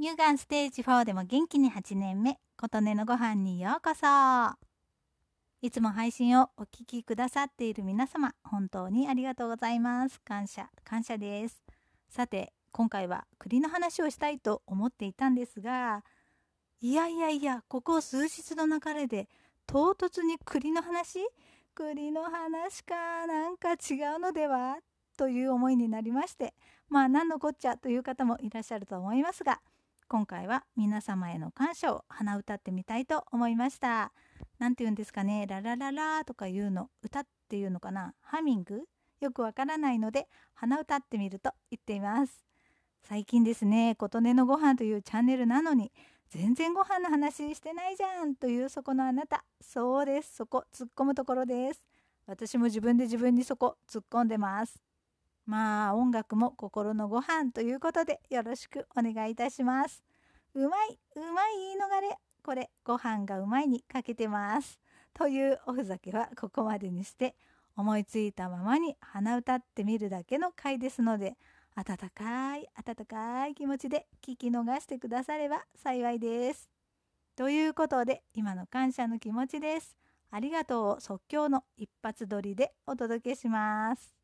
乳がんステージ4でも元気に8年目琴音のご飯にようこそ。いつも配信をお聞きくださっている皆様本当にありがとうございます。感謝感謝です。さて今回は栗の話をしたいと思っていたんですがいやいやいやここ数日の流れで唐突に栗の話？栗の話かなんか違うのでは？という思いになりましてまあ何のこっちゃという方もいらっしゃると思いますが今回は皆様への感謝を鼻歌ってみたいと思いました。何て言うんですかね。ララララとかいうの歌っていうのかな。ハミング？よくわからないので鼻歌ってみると言っています。最近ですね琴音のご飯というチャンネルなのに全然ご飯の話してないじゃんというそこのあなた。そうです。そこ突っ込むところです。私も自分で自分にそこ突っ込んでます。まあ音楽も心のご飯ということでよろしくお願いいたします。うまいうまい言い逃れこれご飯がうまいにかけてます。というおふざけはここまでにして思いついたままに鼻歌ってみるだけの回ですので温かい温かい気持ちで聞き逃してくだされば幸いです。ということで今の感謝の気持ちです。ありがとうを即興の一発撮りでお届けします。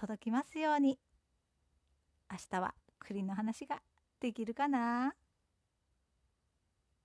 届きますように。明日は栗の話ができるかな？